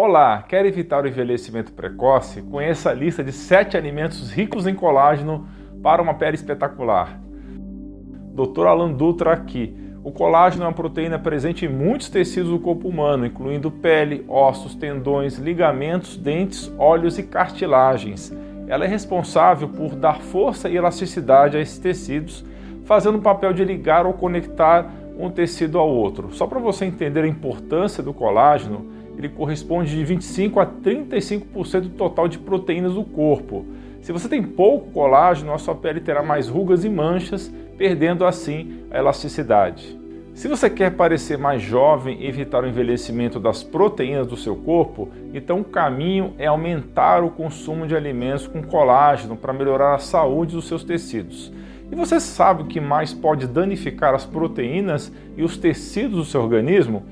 Olá, quer evitar o envelhecimento precoce? Conheça a lista de 7 alimentos ricos em colágeno para uma pele espetacular. Dr. Alan Dutra aqui. O colágeno é uma proteína presente em muitos tecidos do corpo humano, incluindo pele, ossos, tendões, ligamentos, dentes, olhos e cartilagens. Ela é responsável por dar força e elasticidade a esses tecidos, fazendo o papel de ligar ou conectar um tecido ao outro. Só para você entender a importância do colágeno, ele corresponde de 25 a 35% do total de proteínas do corpo. Se você tem pouco colágeno, a sua pele terá mais rugas e manchas, perdendo assim a elasticidade. Se você quer parecer mais jovem e evitar o envelhecimento das proteínas do seu corpo, então o caminho é aumentar o consumo de alimentos com colágeno para melhorar a saúde dos seus tecidos. E você sabe o que mais pode danificar as proteínas e os tecidos do seu organismo?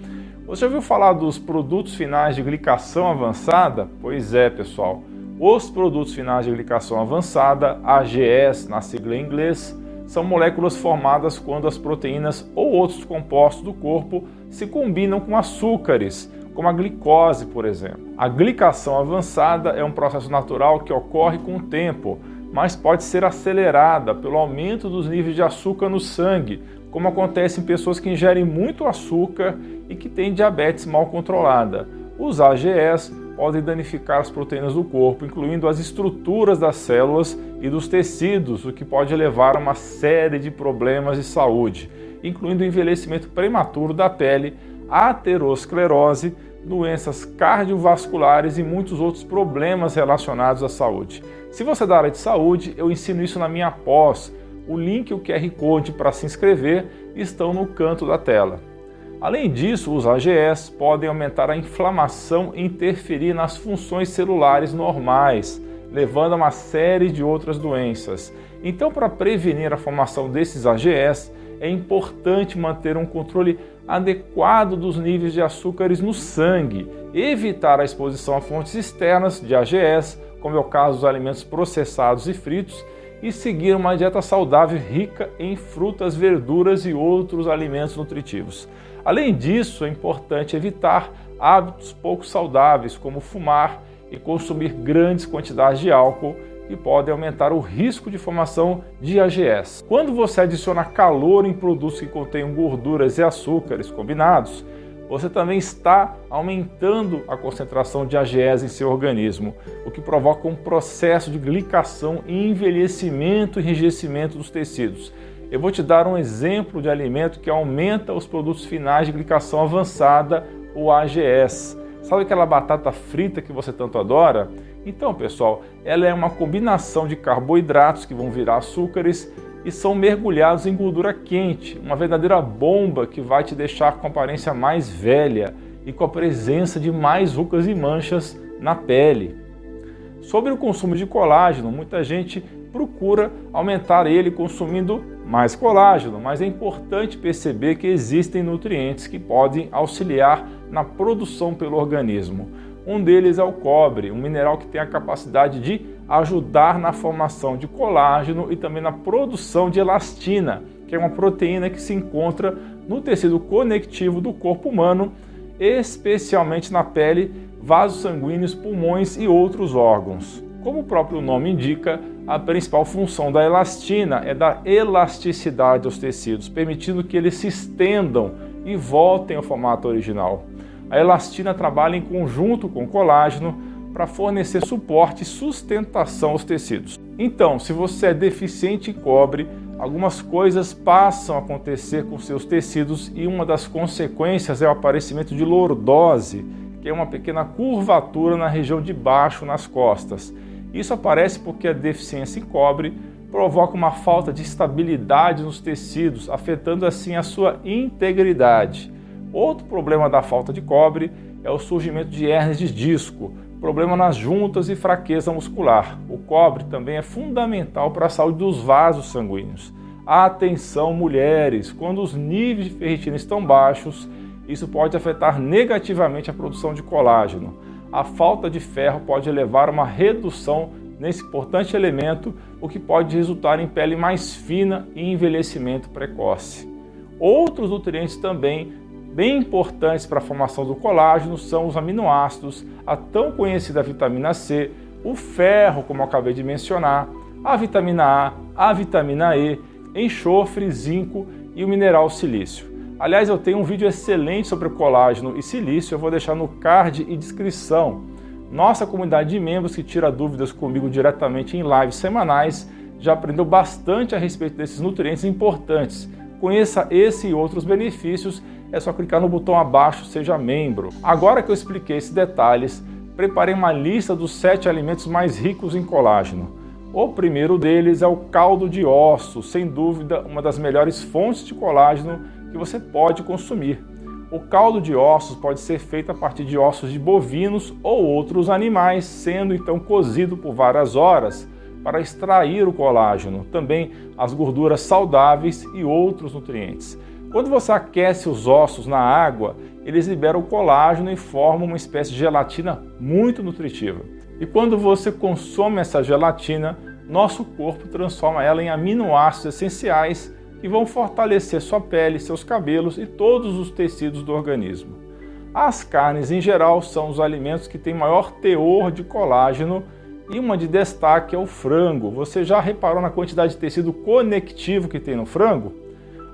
Você ouviu falar dos produtos finais de glicação avançada? Pois é, pessoal. Os produtos finais de glicação avançada, AGS na sigla em inglês, são moléculas formadas quando as proteínas ou outros compostos do corpo se combinam com açúcares, como a glicose, por exemplo. A glicação avançada é um processo natural que ocorre com o tempo, mas pode ser acelerada pelo aumento dos níveis de açúcar no sangue, como acontece em pessoas que ingerem muito açúcar e que têm diabetes mal controlada. Os AGEs podem danificar as proteínas do corpo, incluindo as estruturas das células e dos tecidos, o que pode levar a uma série de problemas de saúde, incluindo o envelhecimento prematuro da pele, aterosclerose, doenças cardiovasculares e muitos outros problemas relacionados à saúde. Se você é da área de saúde, eu ensino isso na minha pós o link e o QR Code para se inscrever estão no canto da tela. Além disso, os AGEs podem aumentar a inflamação e interferir nas funções celulares normais, levando a uma série de outras doenças. Então, para prevenir a formação desses AGEs, é importante manter um controle adequado dos níveis de açúcares no sangue, evitar a exposição a fontes externas de AGEs, como é o caso dos alimentos processados e fritos, e seguir uma dieta saudável rica em frutas, verduras e outros alimentos nutritivos. Além disso, é importante evitar hábitos pouco saudáveis, como fumar e consumir grandes quantidades de álcool, que podem aumentar o risco de formação de AGS. Quando você adiciona calor em produtos que contêm gorduras e açúcares combinados, você também está aumentando a concentração de AGEs em seu organismo, o que provoca um processo de glicação e envelhecimento e enrijecimento dos tecidos. Eu vou te dar um exemplo de alimento que aumenta os produtos finais de glicação avançada, o AGS. Sabe aquela batata frita que você tanto adora? Então, pessoal, ela é uma combinação de carboidratos que vão virar açúcares e são mergulhados em gordura quente, uma verdadeira bomba que vai te deixar com aparência mais velha e com a presença de mais rugas e manchas na pele. Sobre o consumo de colágeno, muita gente procura aumentar ele consumindo mais colágeno, mas é importante perceber que existem nutrientes que podem auxiliar na produção pelo organismo. Um deles é o cobre, um mineral que tem a capacidade de ajudar na formação de colágeno e também na produção de elastina, que é uma proteína que se encontra no tecido conectivo do corpo humano, especialmente na pele, vasos sanguíneos, pulmões e outros órgãos. Como o próprio nome indica, a principal função da elastina é dar elasticidade aos tecidos, permitindo que eles se estendam e voltem ao formato original. A elastina trabalha em conjunto com o colágeno para fornecer suporte e sustentação aos tecidos. Então, se você é deficiente em cobre, algumas coisas passam a acontecer com seus tecidos e uma das consequências é o aparecimento de lordose, que é uma pequena curvatura na região de baixo nas costas. Isso aparece porque a deficiência em cobre provoca uma falta de estabilidade nos tecidos, afetando assim a sua integridade. Outro problema da falta de cobre é o surgimento de hernias de disco, problema nas juntas e fraqueza muscular. O cobre também é fundamental para a saúde dos vasos sanguíneos. Atenção, mulheres! Quando os níveis de ferritina estão baixos, isso pode afetar negativamente a produção de colágeno. A falta de ferro pode levar a uma redução nesse importante elemento, o que pode resultar em pele mais fina e envelhecimento precoce. Outros nutrientes também bem importantes para a formação do colágeno são os aminoácidos, a tão conhecida vitamina C, o ferro, como acabei de mencionar, a vitamina A, a vitamina E, enxofre, zinco e o mineral silício. Aliás, eu tenho um vídeo excelente sobre colágeno e silício, eu vou deixar no card e descrição. Nossa comunidade de membros que tira dúvidas comigo diretamente em lives semanais já aprendeu bastante a respeito desses nutrientes importantes. Conheça esse e outros benefícios, é só clicar no botão abaixo, seja membro. Agora que eu expliquei esses detalhes, preparei uma lista dos sete alimentos mais ricos em colágeno. O primeiro deles é o caldo de ossos, sem dúvida uma das melhores fontes de colágeno que você pode consumir. O caldo de ossos pode ser feito a partir de ossos de bovinos ou outros animais, sendo então cozido por várias horas para extrair o colágeno, também as gorduras saudáveis e outros nutrientes. Quando você aquece os ossos na água, eles liberam colágeno e formam uma espécie de gelatina muito nutritiva. E quando você consome essa gelatina, nosso corpo transforma ela em aminoácidos essenciais que vão fortalecer sua pele, seus cabelos e todos os tecidos do organismo. As carnes em geral são os alimentos que têm maior teor de colágeno e uma de destaque é o frango. Você já reparou na quantidade de tecido conectivo que tem no frango?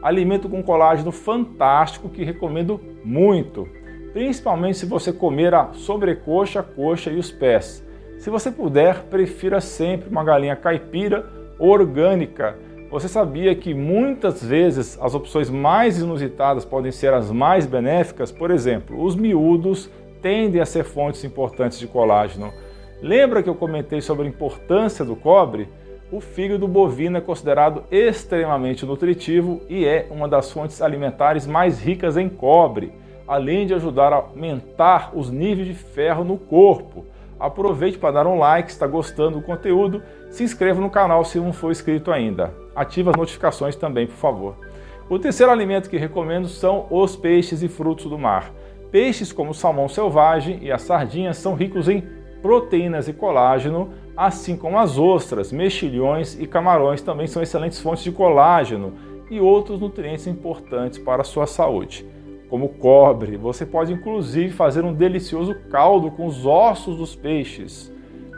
Alimento com colágeno fantástico que recomendo muito, principalmente se você comer a sobrecoxa, a coxa e os pés. Se você puder, prefira sempre uma galinha caipira orgânica você sabia que muitas vezes as opções mais inusitadas podem ser as mais benéficas? Por exemplo, os miúdos tendem a ser fontes importantes de colágeno. Lembra que eu comentei sobre a importância do cobre? O fígado bovino é considerado extremamente nutritivo e é uma das fontes alimentares mais ricas em cobre, além de ajudar a aumentar os níveis de ferro no corpo. Aproveite para dar um like se está gostando do conteúdo, se inscreva no canal se não for inscrito ainda ative as notificações também, por favor. O terceiro alimento que recomendo são os peixes e frutos do mar. Peixes como o salmão selvagem e as sardinhas são ricos em proteínas e colágeno, assim como as ostras, mexilhões e camarões também são excelentes fontes de colágeno e outros nutrientes importantes para a sua saúde. Como cobre, você pode inclusive fazer um delicioso caldo com os ossos dos peixes.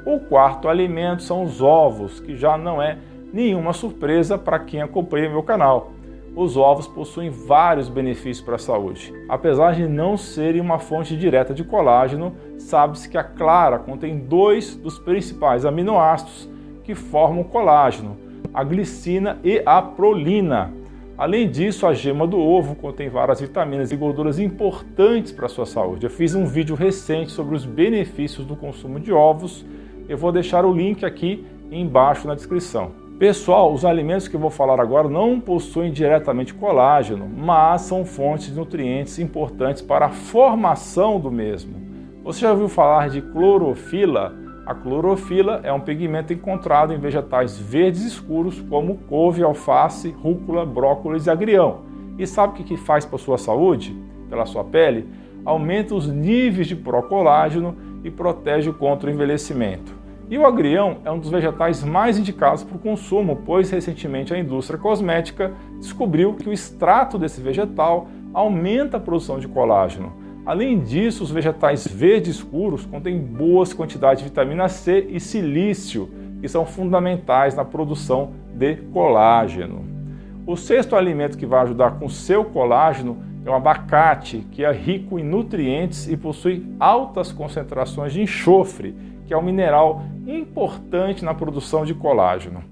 O quarto alimento são os ovos, que já não é nenhuma surpresa para quem acompanha meu canal. Os ovos possuem vários benefícios para a saúde. Apesar de não serem uma fonte direta de colágeno, sabe-se que a clara contém dois dos principais aminoácidos que formam o colágeno, a glicina e a prolina. Além disso, a gema do ovo contém várias vitaminas e gorduras importantes para a sua saúde. Eu fiz um vídeo recente sobre os benefícios do consumo de ovos. Eu vou deixar o link aqui embaixo na descrição. Pessoal, os alimentos que eu vou falar agora não possuem diretamente colágeno, mas são fontes de nutrientes importantes para a formação do mesmo. Você já ouviu falar de clorofila? A clorofila é um pigmento encontrado em vegetais verdes escuros como couve, alface, rúcula, brócolis e agrião. E sabe o que faz para sua saúde, pela sua pele? Aumenta os níveis de procolágeno e protege contra o envelhecimento. E o agrião é um dos vegetais mais indicados para o consumo, pois recentemente a indústria cosmética descobriu que o extrato desse vegetal aumenta a produção de colágeno. Além disso, os vegetais verdes escuros contêm boas quantidades de vitamina C e silício, que são fundamentais na produção de colágeno. O sexto alimento que vai ajudar com seu colágeno é o abacate, que é rico em nutrientes e possui altas concentrações de enxofre, que é um mineral importante na produção de colágeno.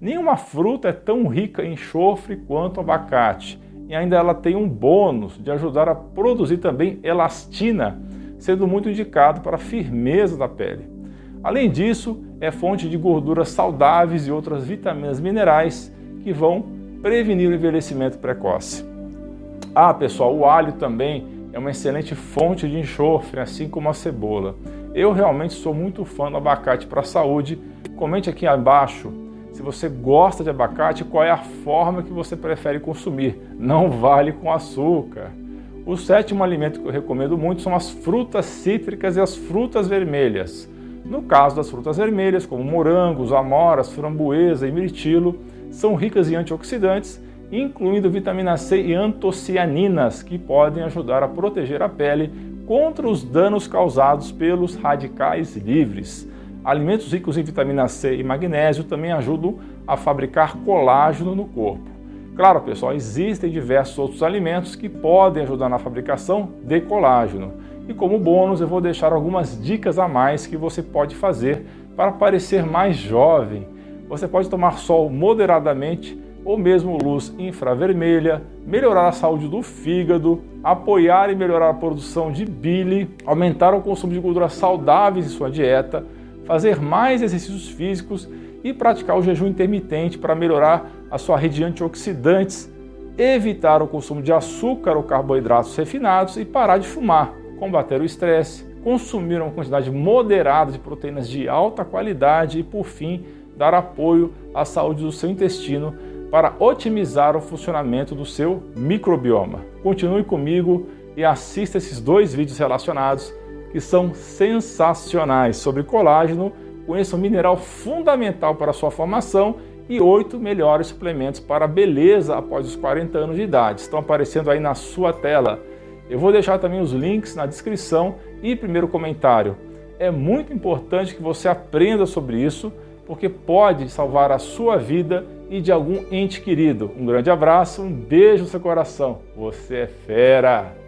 Nenhuma fruta é tão rica em enxofre quanto o abacate, e ainda ela tem um bônus de ajudar a produzir também elastina, sendo muito indicado para a firmeza da pele. Além disso, é fonte de gorduras saudáveis e outras vitaminas minerais que vão prevenir o envelhecimento precoce. Ah, pessoal, o alho também é uma excelente fonte de enxofre, assim como a cebola. Eu realmente sou muito fã do abacate para a saúde. Comente aqui abaixo se você gosta de abacate, qual é a forma que você prefere consumir. Não vale com açúcar. O sétimo alimento que eu recomendo muito são as frutas cítricas e as frutas vermelhas. No caso das frutas vermelhas, como morangos, amoras, framboesa e mirtilo, são ricas em antioxidantes incluindo vitamina C e antocianinas, que podem ajudar a proteger a pele contra os danos causados pelos radicais livres. Alimentos ricos em vitamina C e magnésio também ajudam a fabricar colágeno no corpo. Claro, pessoal, existem diversos outros alimentos que podem ajudar na fabricação de colágeno. E como bônus, eu vou deixar algumas dicas a mais que você pode fazer para parecer mais jovem. Você pode tomar sol moderadamente ou mesmo luz infravermelha, melhorar a saúde do fígado, apoiar e melhorar a produção de bile, aumentar o consumo de gorduras saudáveis em sua dieta, fazer mais exercícios físicos e praticar o jejum intermitente para melhorar a sua rede de antioxidantes, evitar o consumo de açúcar ou carboidratos refinados e parar de fumar, combater o estresse, consumir uma quantidade moderada de proteínas de alta qualidade e, por fim, dar apoio à saúde do seu intestino para otimizar o funcionamento do seu microbioma. Continue comigo e assista esses dois vídeos relacionados que são sensacionais sobre colágeno. Conheça um mineral fundamental para a sua formação e oito melhores suplementos para a beleza após os 40 anos de idade. Estão aparecendo aí na sua tela. Eu vou deixar também os links na descrição e primeiro comentário. É muito importante que você aprenda sobre isso, porque pode salvar a sua vida e de algum ente querido. Um grande abraço, um beijo no seu coração. Você é fera!